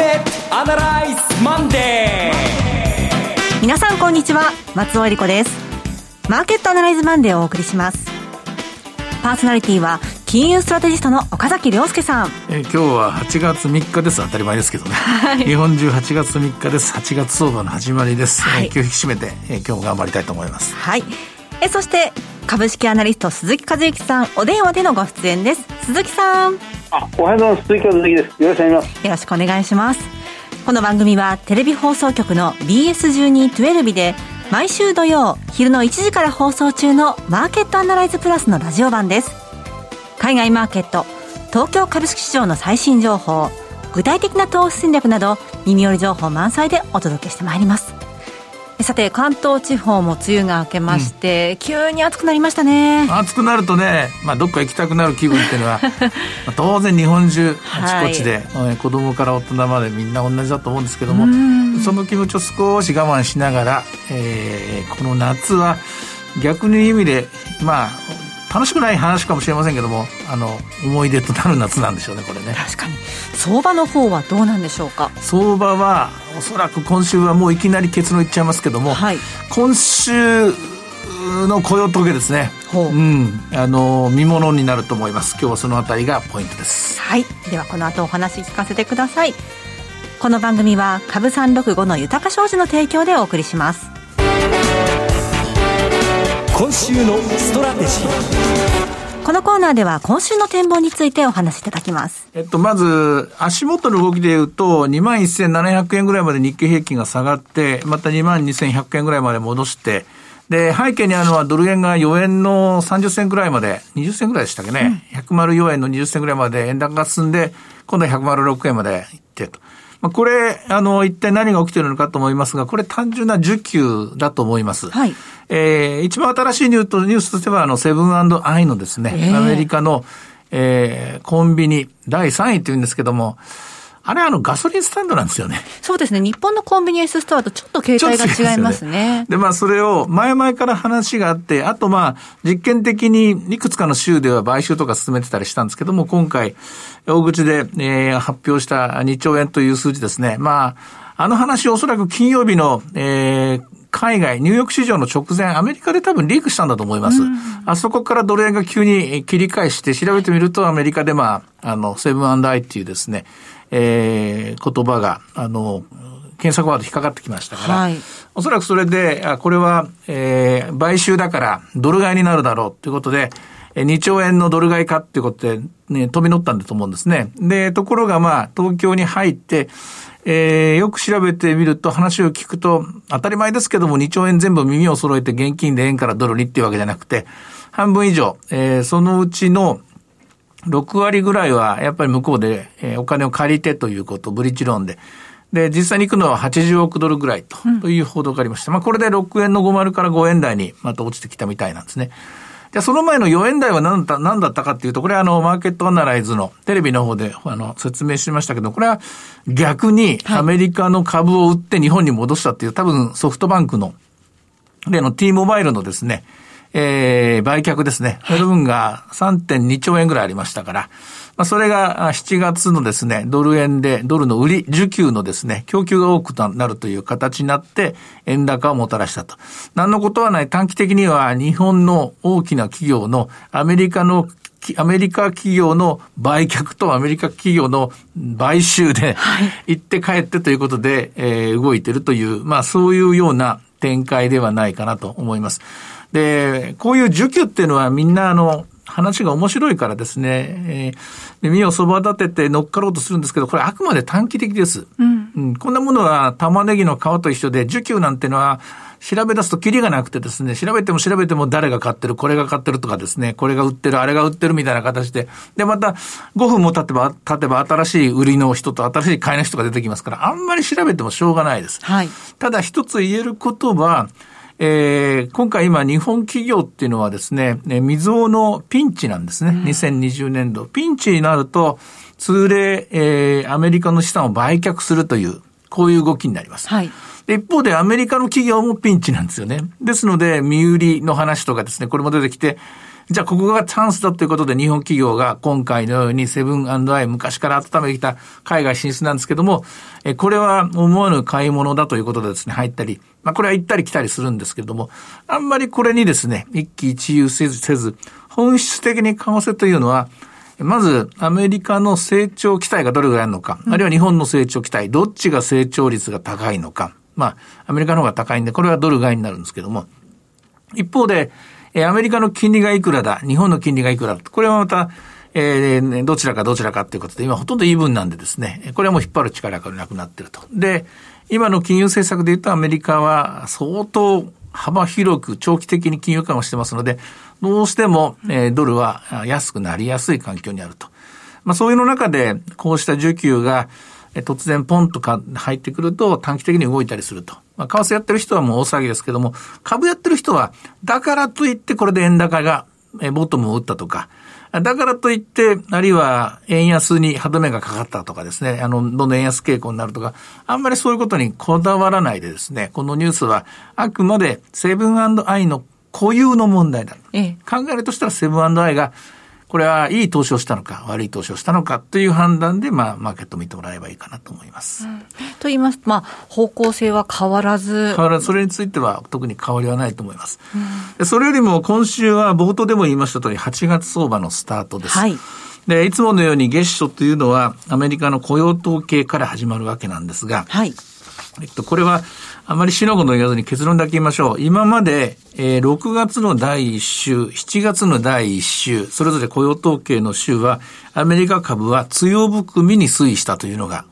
ケットアナライズマンデー皆さんこんにちは松尾英里子です。マーケットアナライズマンデーをお送りします。パーソナリティは金融ストラテジストの岡崎良介さん、え今日は8月3日です。当たり前ですけどね、はい、日本中8月3日です。8月相場の始まりです、はい、え気を引き締めて、え今日も頑張りたいと思います。はい。えそして株式アナリスト鈴木一之さんお電話でのご出演です。鈴木さんあおはようございます。鈴木和之です。よろしくお願いします。よろしくお願いします。この番組はテレビ放送局の BS1212 で毎週土曜昼の1時から放送中のマーケットアナライズプラスのラジオ版です。海外マーケット東京株式市場の最新情報具体的な投資戦略など耳寄り情報満載でお届けしてまいります。さて関東地方も梅雨が明けまして、うん、急に暑くなりましたね。暑くなるとね、まあ、どっか行きたくなる気分っていうのは 当然日本中あちこちで、はい、子供から大人までみんな同じだと思うんですけどもその気持ちを少し我慢しながら、えー、この夏は逆に意味でまあ楽しくない話かもしれませんけどもあの思い出となる夏なんでしょうねこれね。確かに。相場の方はどうなんでしょうか？相場はおそらく今週はもういきなり結論いっちゃいますけども、はい、今週の雇用統計ですね。う、うん、あの見ものになると思います。今日はそのあたりがポイントです。はい。ではこの後お話聞かせてください。この番組は株365の豊か商事の提供でお送りします今週のストラテジーこのコーナーでは今週の展望についてお話しいただきます。えっと、まず、足元の動きで言うと、21,700円ぐらいまで日経平均が下がって、また22,100円ぐらいまで戻して、で、背景にあるのはドル円が4円の30銭ぐらいまで、20銭ぐらいでしたっけね、うん、104円の20銭ぐらいまで円高が進んで、今度は106円まで行ってと。まあ、これ、あの、一体何が起きてるのかと思いますが、これ単純な需給だと思います。はい。えー、一番新しいニューとニュースとしては、あの、セブンアイのですね、えー、アメリカの、えー、コンビニ第3位って言うんですけども、あれあのガソリンスタンドなんですよね。そうですね。日本のコンビニエンスストアとちょっと形態が違いますね。で、まあそれを前々から話があって、あとまあ実験的にいくつかの州では買収とか進めてたりしたんですけども、今回大口で、えー、発表した2兆円という数字ですね。まあ、あの話おそらく金曜日の、えー、海外、ニューヨーク市場の直前、アメリカで多分リークしたんだと思います。あそこからドル円が急に切り返して調べてみると、アメリカでまあ、あの、セブンアイっていうですね、えー、言葉が、あの、検索ワード引っかかってきましたから、はい、おそらくそれで、あこれは、えー、買収だからドル買いになるだろうということで、2兆円のドル買いかっていうことで、ね、飛び乗ったんだと思うんですね。で、ところがまあ、東京に入って、えー、よく調べてみると話を聞くと、当たり前ですけども2兆円全部耳を揃えて現金で円からドルにっていうわけじゃなくて、半分以上、えー、そのうちの6割ぐらいはやっぱり向こうで、えお金を借りてということ、ブリッジローンで。で、実際に行くのは80億ドルぐらいと,、という報道がありました。まあこれで6円の50から5円台にまた落ちてきたみたいなんですね。じゃその前の4円台は何だ何だったかっていうと、これはあの、マーケットアナライズのテレビの方であの、説明しましたけど、これは逆にアメリカの株を売って日本に戻したっていう、多分ソフトバンクの、例の T モバイルのですね、えー、売却ですね。その分が3.2兆円ぐらいありましたから、まあ、それが7月のですね、ドル円で、ドルの売り、需給のですね、供給が多くなるという形になって、円高をもたらしたと。何のことはない短期的には日本の大きな企業のアメリカのアメリカ企業の売却とアメリカ企業の買収で、行って帰ってということで、えー、動いてるという、まあそういうような展開ではないかなと思います。で、こういう需給っていうのはみんなあの、話が面白いからですね、えー、耳をそば立てて乗っかろうとするんですけど、これあくまで短期的です。うん、うん、こんなものは玉ねぎの皮と一緒で、需給なんてのは、調べ出すとキリがなくてですね、調べても調べても誰が買ってる、これが買ってるとかですね、これが売ってる、あれが売ってるみたいな形で、で、また5分も経てば、経てば新しい売りの人と新しい買いの人が出てきますから、あんまり調べてもしょうがないです。はい。ただ一つ言えることは、えー、今回今日本企業っていうのはですね、未曾有のピンチなんですね。うん、2020年度。ピンチになると、通例、えー、アメリカの資産を売却するという、こういう動きになります。はい。一方でアメリカの企業もピンチなんですよね。ですので、身売りの話とかですね、これも出てきて、じゃあここがチャンスだということで日本企業が今回のようにセブンアイ昔から温めてきた海外進出なんですけども、えこれは思わぬ買い物だということでですね、入ったり、まあこれは行ったり来たりするんですけれども、あんまりこれにですね、一喜一憂せず、せず本質的に為替というのは、まず、アメリカの成長期待がどれぐらいあるのか、あるいは日本の成長期待、どっちが成長率が高いのか。まあ、アメリカの方が高いんで、これはドル買いになるんですけども。一方で、えアメリカの金利がいくらだ、日本の金利がいくらだ？これはまた、えー、どちらかどちらかということで、今ほとんどイーブンなんでですね、これはもう引っ張る力がなくなってると。で、今の金融政策で言うとアメリカは相当幅広く長期的に金融緩和してますので、どうしても、えー、ドルは安くなりやすい環境にあると。まあそういうの中で、こうした需給が、突然ポンとか入ってくると短期的に動いたりすると。まあ、為替やってる人はもう大騒ぎですけども、株やってる人は、だからといってこれで円高が、えボトムを打ったとか、だからといって、あるいは円安に歯止めがかかったとかですね、あの、どんどん円安傾向になるとか、あんまりそういうことにこだわらないでですね、このニュースはあくまでセブンアイの固有の問題だ。ええ、考えるとしたらセブンアイがこれはいい投資をしたのか、悪い投資をしたのかという判断で、まあ、マーケットを見てもらえばいいかなと思います。うん、と言いますと、まあ、方向性は変わらず。変わらず、それについては特に変わりはないと思います。うん、それよりも今週は冒頭でも言いました通り、8月相場のスタートです。はい。で、いつものように月初というのはアメリカの雇用統計から始まるわけなんですが、はい。えっと、これは、あまりしのぐの言わずに結論だけ言いましょう。今まで、えー、6月の第1週、7月の第1週、それぞれ雇用統計の週は、アメリカ株は強含みに推移したというのが、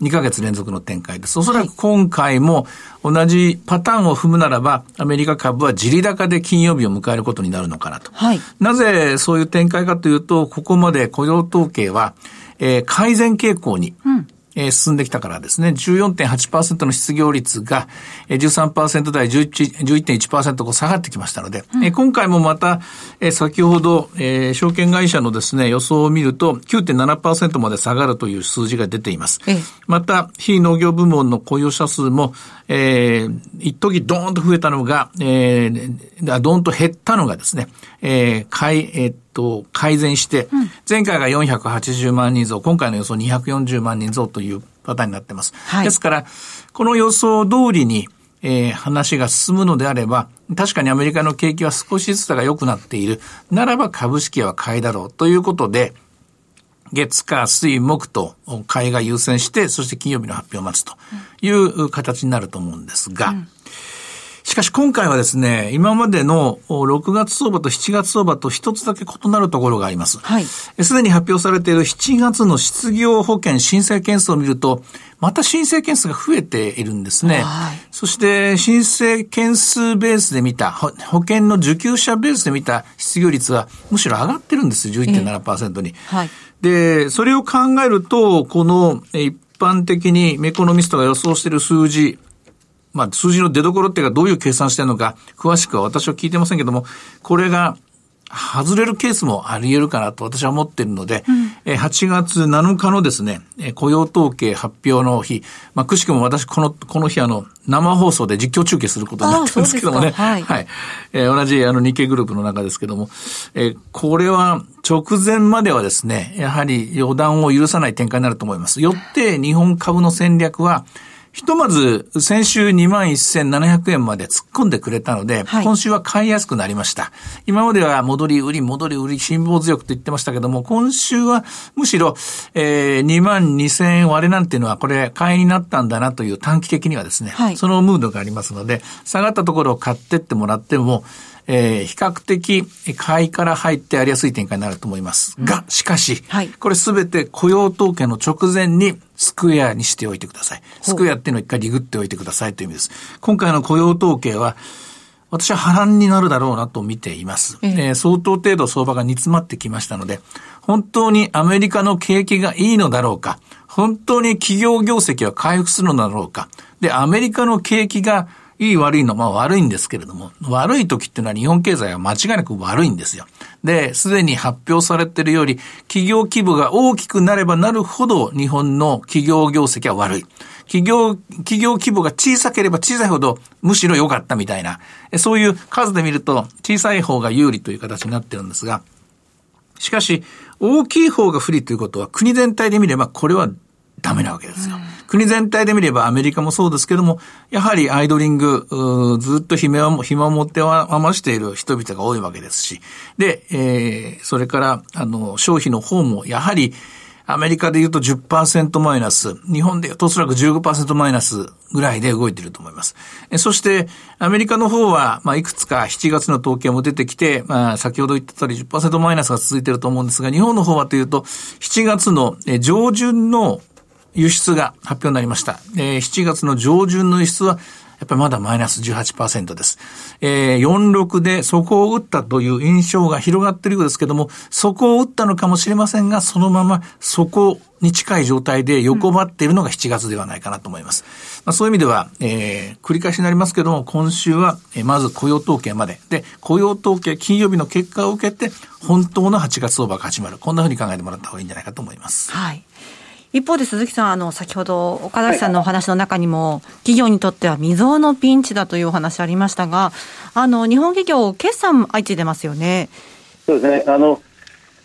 2ヶ月連続の展開です。おそらく今回も同じパターンを踏むならば、アメリカ株は地利高で金曜日を迎えることになるのかなと。はい、なぜそういう展開かというと、ここまで雇用統計は、えー、改善傾向に、うんえー、進んできたからですね、14.8%の失業率が、えー、13%台11.1%こう下がってきましたので、うん、えー、今回もまた、えー、先ほど、えー、証券会社のですね、予想を見ると9.7%まで下がるという数字が出ています。えまた、非農業部門の雇用者数も、えー、一時ドーンと増えたのが、えー、ドーンと減ったのがですね、えー、かい、えー、と、改善して、前回が480万人増、今回の予想240万人増というパターンになってます。はい、ですから、この予想通りに、えー、話が進むのであれば、確かにアメリカの景気は少しずつが良くなっている。ならば株式は買いだろうということで、月火水木と買いが優先して、そして金曜日の発表を待つという形になると思うんですが、うんしかし今回はですね、今までの6月相場と7月相場と一つだけ異なるところがあります。はい。すでに発表されている7月の失業保険申請件数を見ると、また申請件数が増えているんですね。はい。そして申請件数ベースで見た、保険の受給者ベースで見た失業率はむしろ上がってるんですよ、11.7%に。はい。で、それを考えると、この一般的にメコノミストが予想している数字、まあ、数字の出所っていうかどういう計算してるのか、詳しくは私は聞いてませんけども、これが外れるケースもあり得るかなと私は思っているので、うん、8月7日のですね、雇用統計発表の日、まあ、くしくも私この、この日あの、生放送で実況中継することになってるんですけどもね。はい。はい。えー、同じあの日経グループの中ですけども、えー、これは直前まではですね、やはり予断を許さない展開になると思います。よって日本株の戦略は、ひとまず、先週21,700円まで突っ込んでくれたので、はい、今週は買いやすくなりました。今までは戻り売り、戻り売り、辛抱強くと言ってましたけども、今週はむしろ、えー、2万2000円割れなんていうのは、これ、買いになったんだなという短期的にはですね、はい、そのムードがありますので、下がったところを買ってってもらっても、えー、比較的買いから入ってやりやすい展開になると思います。が、しかし、はい、これすべて雇用統計の直前にスクエアにしておいてください。スクエアっていうのを一回リグっておいてくださいという意味です。今回の雇用統計は、私は波乱になるだろうなと見ています。ええー、相当程度相場が煮詰まってきましたので、本当にアメリカの景気がいいのだろうか、本当に企業業績は回復するのだろうか、で、アメリカの景気がいい悪いの、まあ悪いんですけれども、悪い時っていうのは日本経済は間違いなく悪いんですよ。で、すでに発表されてるより、企業規模が大きくなればなるほど、日本の企業業績は悪い。企業、企業規模が小さければ小さいほど、むしろ良かったみたいな、そういう数で見ると、小さい方が有利という形になってるんですが、しかし、大きい方が不利ということは、国全体で見れば、これはダメなわけですよ。国全体で見ればアメリカもそうですけども、やはりアイドリング、ずっと暇を、暇を持って余している人々が多いわけですし、で、えー、それから、あの、消費の方も、やはり、アメリカで言うと10%マイナス、日本で言うとおそらく15%マイナスぐらいで動いていると思います。そして、アメリカの方は、まあ、いくつか7月の統計も出てきて、まあ、先ほど言ってたり10%マイナスが続いていると思うんですが、日本の方はというと、7月の上旬の輸出が発表になりました。えー、7月の上旬の輸出は、やっぱりまだマイナス18%です。えー、46で底を打ったという印象が広がっているようですけども、底を打ったのかもしれませんが、そのまま底に近い状態で横ばっているのが7月ではないかなと思います。まあ、そういう意味では、えー、繰り返しになりますけども、今週は、えー、まず雇用統計まで。で、雇用統計金曜日の結果を受けて、本当の8月相場が始まる。こんなふうに考えてもらった方がいいんじゃないかと思います。はい。一方で鈴木さん、あの、先ほど岡崎さんのお話の中にも、企業にとっては未曾有のピンチだというお話ありましたが、あの、日本企業、決算相次いでますよね。そうですね。あの、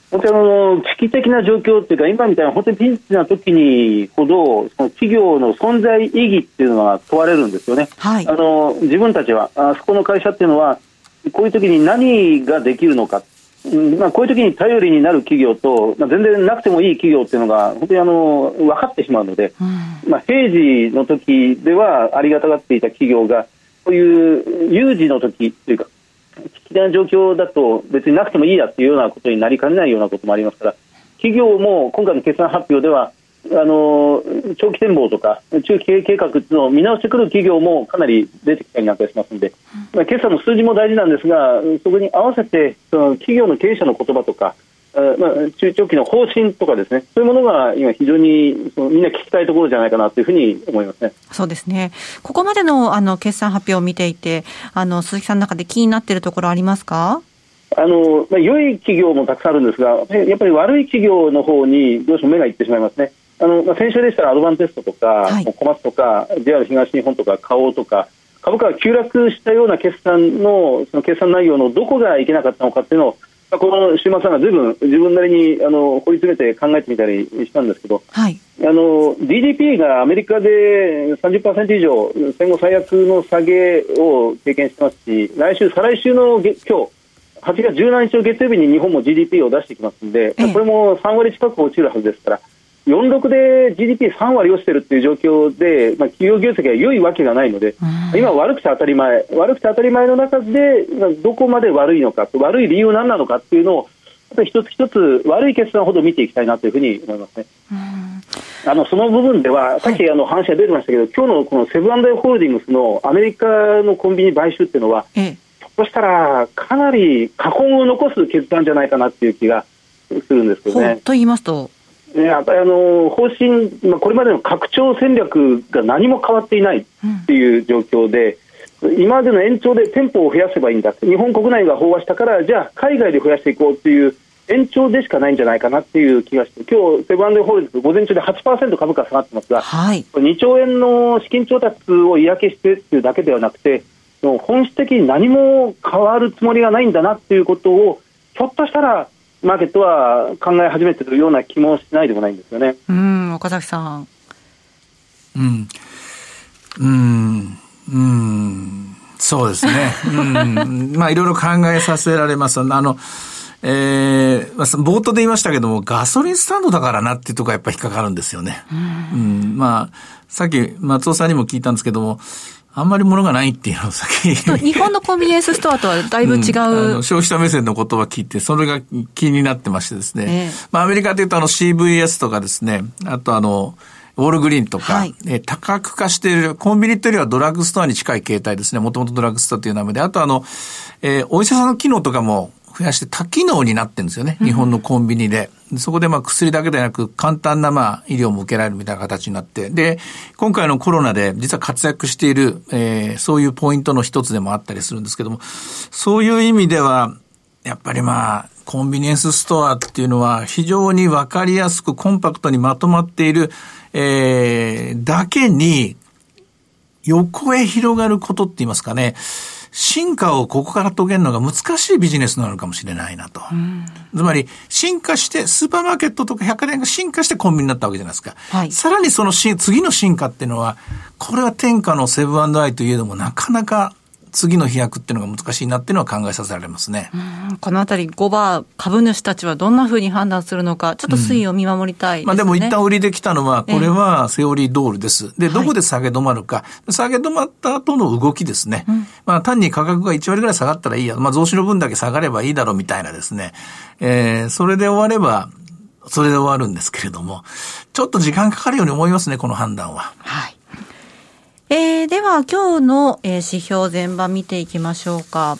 本当にあの危機的な状況っていうか、今みたいな本当にピンチな時にほど、その企業の存在意義っていうのが問われるんですよね。はい、あの自分たちは、あそこの会社っていうのは、こういう時に何ができるのか、まあ、こういう時に頼りになる企業と、まあ、全然なくてもいい企業っていうのが本当にあの分かってしまうので、うん、まあ、平時の時ではありがたがっていた企業がこういう有事の時というか危機的な状況だと別になくてもいいやっていうようなことになりかねないようなこともありますから企業も今回の決算発表ではあの長期展望とか中期経営計画の見直してくる企業もかなり出てきたりなんかしますので、まあ、決算の数字も大事なんですがそこに合わせてその企業の経営者の言葉とかまあ、中長期の方針とかですね、そういうものが今、非常にそのみんな聞きたいところじゃないかなというふうに思いますね。そうですね、ここまでのあの決算発表を見ていて、あの鈴木さんの中で気になっているところありますか？あのまあ、良い企業もたくさんあるんですが、やっぱり悪い企業の方にどうしても目がいってしまいますね。あのまあ、先週でしたらアドバンテストとか、はい、小松とか JR 東日本とか花王とか株価が急落したような決算のその決算内容のどこがいけなかったのかっていうのを、まあ、この週末はずいぶん自分なりにあの掘り詰めて考えてみたりしたんですけど、はい、あの GDP がアメリカで30%以上戦後最悪の下げを経験してますし来週、再来週の今日8月17日の月曜日に日本も GDP を出してきますので、これも3割近く落ちるはずですから。46で GDP3 割落ちてるっていう状況で、まあ、企業業績が良いわけがないので、今、悪くて当たり前、悪くて当たり前の中で、どこまで悪いのか、悪い理由は何なのかっていうのを、一つ一つ悪い決断ほど見ていきたいなというふうに思いますね。あのその部分では、さっきあの話が出てましたけど、今日のこのセブンアイ・ホールディングスのアメリカのコンビニ買収っていうのは、ひょっとしたらかなり禍根を残す決断じゃないかなっていう気がするんですけどね。と言いますとやっぱりあの方針、まあ、これまでの拡張戦略が何も変わっていないっていう状況で、うん、今までの延長で店舗を増やせばいいんだ日本国内が飽和したからじゃあ海外で増やしていこうっていう延長でしかないんじゃないかなっていう気がして今日セブンホールディングス午前中で8%株価下がってますが、はい、2兆円の資金調達を嫌気してっていうだけではなくて本質的に何も変わるつもりがないんだなっていうことをひょっとしたらマーケットは考え始めてるような気もしないでもないんですよね。うん、岡崎さん。うん。うん。うん。そうですね。うん。まあ、いろいろ考えさせられます。あの、えー、冒頭で言いましたけども、ガソリンスタンドだからなっていうところがやっぱり引っかかるんですよね。うん、うん、まあ、さっき松尾さんにも聞いたんですけども、あんまり物がないっていうのを先日本のコンビニエンスストアとはだいぶ違う、うん、消費者目線の言葉聞いて、それが気になってましてですね。えー、まあアメリカでいうとあの CVS とかですね、あとあの、ウォールグリーンとか、はい、え多角化している、コンビニというよりはドラッグストアに近い形態ですね。もともとドラッグストアという名前で。あとあの、えー、お医者さんの機能とかも増やして多機能になってるんですよね。日本のコンビニで。そこでまあ薬だけでなく簡単なまあ医療も受けられるみたいな形になって、で、今回のコロナで実は活躍している、えー、そういうポイントの一つでもあったりするんですけども、そういう意味では、やっぱりまあ、コンビニエンスストアっていうのは非常にわかりやすくコンパクトにまとまっている、えー、だけに、横へ広がることって言いますかね、進化をここから遂げるのが難しいビジネスなのかもしれないなと。つまり、進化して、スーパーマーケットとか百貨店が進化してコンビニになったわけじゃないですか。はい、さらにその次の進化っていうのは、これは天下のセブンアイといえども、なかなか次の飛躍っていうのが難しいなっていうのは考えさせられますね。このあたり、5番株主たちはどんなふうに判断するのか、ちょっと推移を見守りたい、ねうん、まあでも一旦売りできたのは、これはセオリードールです。で、どこで下げ止まるか、はい、下げ止まった後の動きですね。うん、まあ単に価格が1割ぐらい下がったらいいや、まあ増資の分だけ下がればいいだろうみたいなですね。えー、それで終われば、それで終わるんですけれども、ちょっと時間かかるように思いますね、この判断は。はい。えー、では今日の、えー、指標全場見ていきましょうか。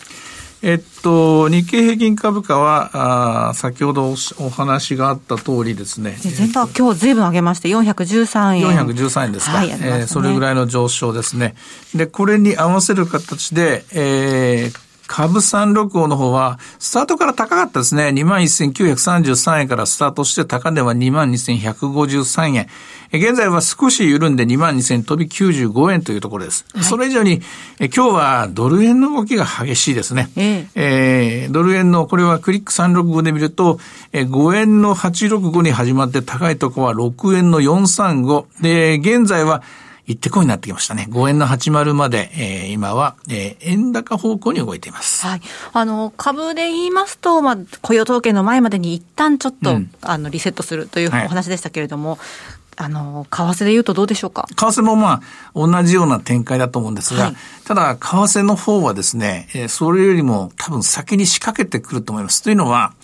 えっと、日経平均株価は、あ先ほどお話があった通りですね。全場、今日ずいぶん上げまして、413円。413円ですか。はい、ね、えー、それぐらいの上昇ですね。で、これに合わせる形で、えー、株365の方は、スタートから高かったですね。21,933円からスタートして、高値は22,153円。現在は少し緩んで22,000飛び95円というところです。はい、それ以上に、今日はドル円の動きが激しいですね。えー、えー、ドル円の、これはクリック365で見ると、5円の865に始まって高いところは6円の435。で、現在は行ってこいになってきましたね。5円の80まで、えー、今は、えー、円高方向に動いています。はい。あの、株で言いますと、まあ、雇用統計の前までに一旦ちょっと、うん、あの、リセットするというお話でしたけれども、はいあの、為替で言うとどうでしょうか？為替もまあ、同じような展開だと思うんですが、はい、ただ、為替の方はですね、えそれよりも多分先に仕掛けてくると思います。というのは、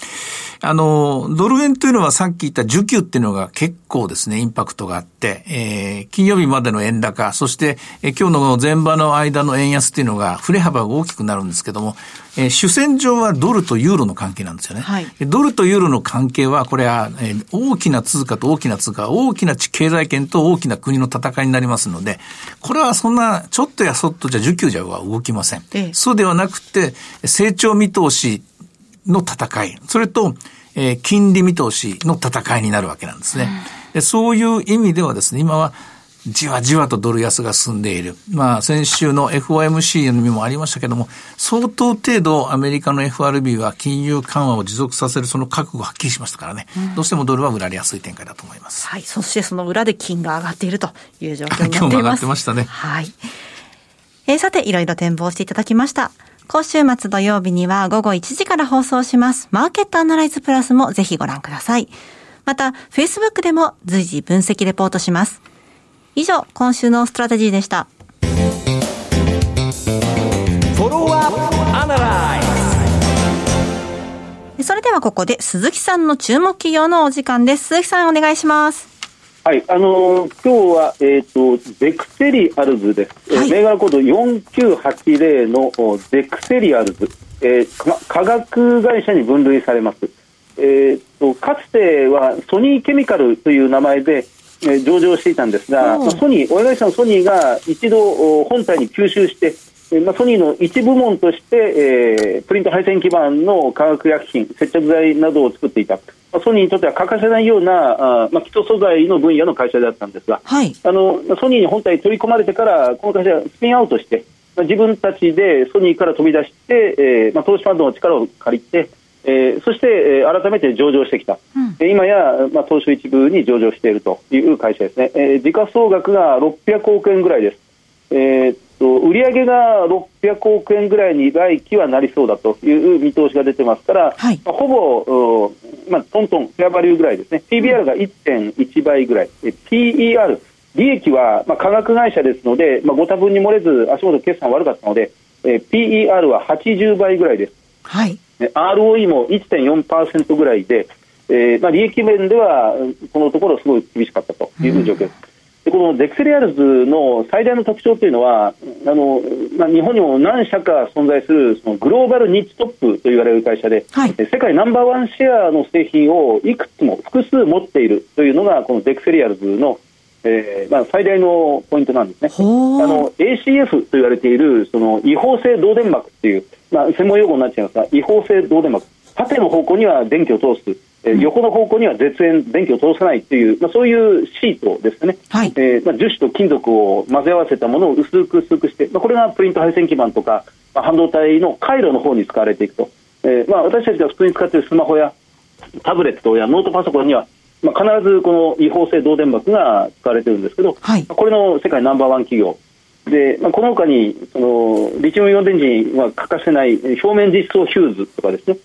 あの、ドル円というのはさっき言った需給っていうのが結構ですね、インパクトがあって、えー、金曜日までの円高、そして、えー、今日の前場の間の円安っていうのが、振れ幅が大きくなるんですけども、えー、主戦場はドルとユーロの関係なんですよね。はい、ドルとユーロの関係は、これは、えー、大きな通貨と大きな通貨、大きな経済圏と大きな国の戦いになりますので、これはそんな、ちょっとやそっとじゃ需給じゃ動きません。ええ、そうではなくて、成長見通しの戦い、それと、えー、金利見通しの戦いになるわけなんですね。でそういう意味ではですね、今はじわじわとドル安が進んでいる。まあ、先週の FOMC の意味もありましたけども、相当程度アメリカの FRB は金融緩和を持続させるその覚悟をはっきりしましたからね、うん、どうしてもドルは売られやすい展開だと思います。はい。そしてその裏で金が上がっているという状況になっています。今日も上がってましたね。はい。えー、さて、いろいろ展望していただきました。今週末土曜日には午後1時から放送します。マーケットアナライズプラスもぜひご覧ください。また、Facebook でも随時分析レポートします。以上、今週のストラテジーでした。それではここで鈴木さんの注目企業のお時間です。鈴木さんお願いします。はい、あのー、今日は、えっ、ー、と、ゼクセリアルズです。はい、銘柄コード4980のゼクセリアルズ、えー、化学会社に分類されます。えっ、と、かつてはソニーケミカルという名前で、えー、上場していたんですが、まあ、ソニー、親会社のソニーが一度本体に吸収して、えーまあ、ソニーの一部門として、えー、プリント配線基板の化学薬品、接着剤などを作っていた。ソニーにとっては欠かせないようなあ、まあ、基礎素材の分野の会社であったんですが、はい、あのソニーに本体取り込まれてからこの会社はスピンアウトして、まあ、自分たちでソニーから飛び出して、えーまあ、投資ファンドの力を借りて、えー、そして、えー、改めて上場してきた、うん、今や、まあ、東証一部に上場しているという会社ですね、えー、時価総額が600億円ぐらいです。えーと売上が600億円ぐらいに来期はなりそうだという見通しが出てますから、はい、まあ、ほぼ、まあ、トントン、フェアバリューぐらいですね、PBR が1.1倍ぐらい、PER、利益は、まあ、化学会社ですので、まあ、ご多分に漏れず、足元決算悪かったので、え PER は80倍ぐらいです。はい、ROE も1.4%ぐらいで、えーまあ、利益面ではこのところすごい厳しかったという状況です。でこのデクセリアルズの最大の特徴というのはあの、まあ、日本にも何社か存在するそのグローバルニッチトップと言われる会社で、はい、世界ナンバーワンシェアの製品をいくつも複数持っているというのがこのデクセリアルズのえーまあ、最大のポイントなんですね。あの ACF と言われているその異方性導電膜っていう、まあ、専門用語になっちゃいますが異方性導電膜。縦の方向には電気を通すえー、横の方向には絶縁電気を通さないという、まあ、そういうシートですね、はい。えーまあ、樹脂と金属を混ぜ合わせたものを薄く薄くして、まあ、これがプリント配線基板とか、まあ、半導体の回路の方に使われていくと、えーまあ、私たちが普通に使っているスマホやタブレットやノートパソコンには、まあ、必ずこの違法性導電膜が使われているんですけど、はい、これの世界ナンバーワン企業で、まあ、この他にそのリチウムイオン電池には欠かせない表面実装ヒューズとかですね。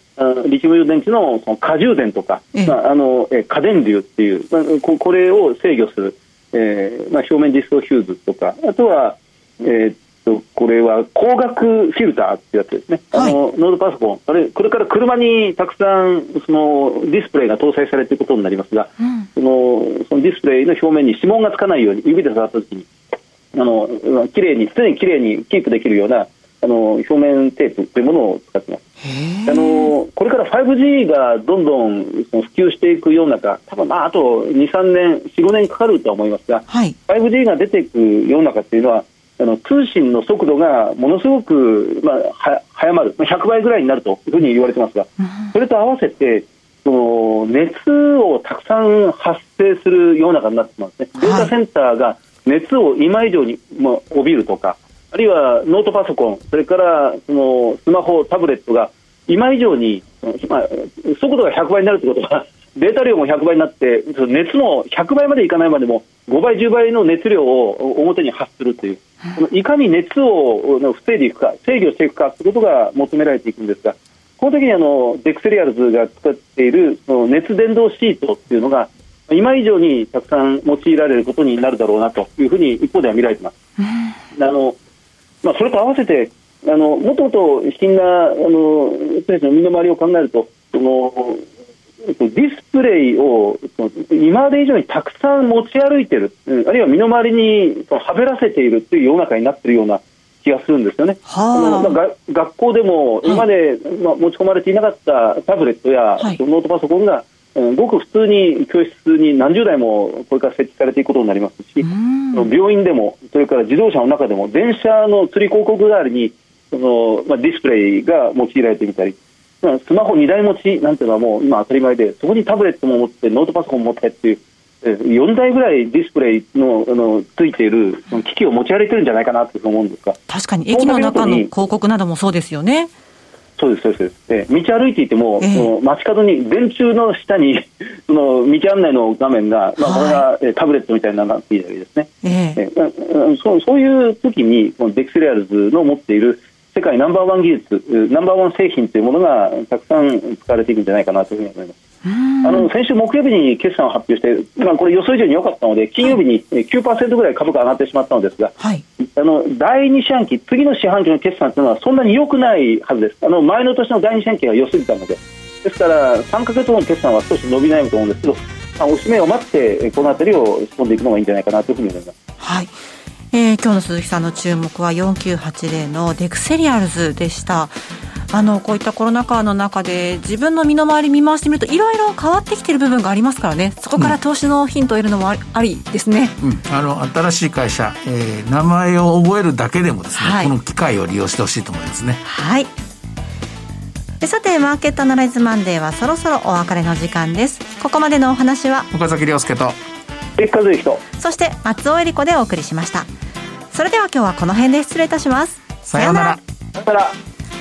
リチウムイオン電池のその過充電とか、まあ、あの過電流っていう、まあ、これを制御する、えーまあ、表面実装ヒューズとかあとは、えー、っとこれは光学フィルターってやつですね、はい、あのノートパソコン。あれこれから車にたくさんそのディスプレイが搭載されていることになりますが、うん、そのそのディスプレイの表面に指紋がつかないように指で触った時にあの綺麗に常に綺麗にキープできるようなあの表面テープというものを使ってます。あのこれから 5G がどんどんその普及していく世の中、多分まああと2、3年、4、5年かかるとは思いますが、はい、5G が出ていく世の中っていうのは、あの通信の速度がものすごく、まあ、は早まる、100倍ぐらいになるというふうに言われてますが、それと合わせて、その熱をたくさん発生する世の中になってますね。データセンターが熱を今以上に、まあ、帯びるとか、あるいはノートパソコン、それからそのスマホ、タブレットが今以上に、まあ、速度が100倍になるということは、データ量も100倍になって、熱も100倍までいかないまでも、5倍、10倍の熱量を表に発するという、い。かに熱を防いでいくか、制御していくかということが求められていくんですが、この時にあのデクセリアルズが使っているその熱伝導シートっていうのが、今以上にたくさん用いられることになるだろうなというふうに一方では見られています。あのまあ、それと合わせてあのもともと貧なあの人たちの身の回りを考えるとそのディスプレイを今まで以上にたくさん持ち歩いている、あるいは身の回りにはべらせているという世の中になっているような気がするんですよね。はあ、まあ、学校でも今まで、まあ、持ち込まれていなかったタブレットや、はい、ノートパソコンがごく普通に教室に何十台もこれから設置されていくことになりますし、病院でも、それから自動車の中でも、電車の釣り広告代わりにその、まあ、ディスプレイが用いられてみたり、まあ、スマホ2台持ちなんていうのはもう今当たり前で、そこにタブレットも持って、ノートパソコンも持ってっていう、4台ぐらいディスプレイのあのついている機器を持ち歩いてるんじゃないかなと思うんですが確かに駅の中の広告などもそうですよね。そうです、そうです。で道歩いていても、えー、街角に、電柱の下に その道案内の画面が、まあ、これが、えタブレットみたいになっているわけですね。えー、えそうそういう時に、このデクセリアルズの持っている世界ナンバーワン技術、ナンバーワン製品というものがたくさん使われていくんじゃないかなというふうに思います。あの先週木曜日に決算を発表して、まあ、これ予想以上に良かったので金曜日に9%ぐらい株価上がってしまったのですが、はい、あの第2四半期次の四半期の決算というのはそんなに良くないはずです。あの前の年の第2四半期が良すぎたので。ですから3か月後の決算は少し伸び悩むと思うんですけど、まあ、おしめを待ってこの辺りを突っ込んでいくのがいいんじゃないかなというふうに思います。はい。えー、今日の鈴木さんの注目は4980のデクセリアルズでした。あのこういったコロナ禍の中で自分の身の回り見回してみるといろいろ変わってきている部分がありますからね。そこから投資のヒントを得るのもあり,、ですね、うん、あの新しい会社、えー、名前を覚えるだけでもですね、はい、この機会を利用してほしいと思いますね。はい。さてマーケットアナライズマンデーはそろそろお別れの時間です。ここまでのお話は？岡崎亮介と。そして松尾恵理子でお送りしました。それでは今日はこの辺で失礼いたします。さようなら。さようなら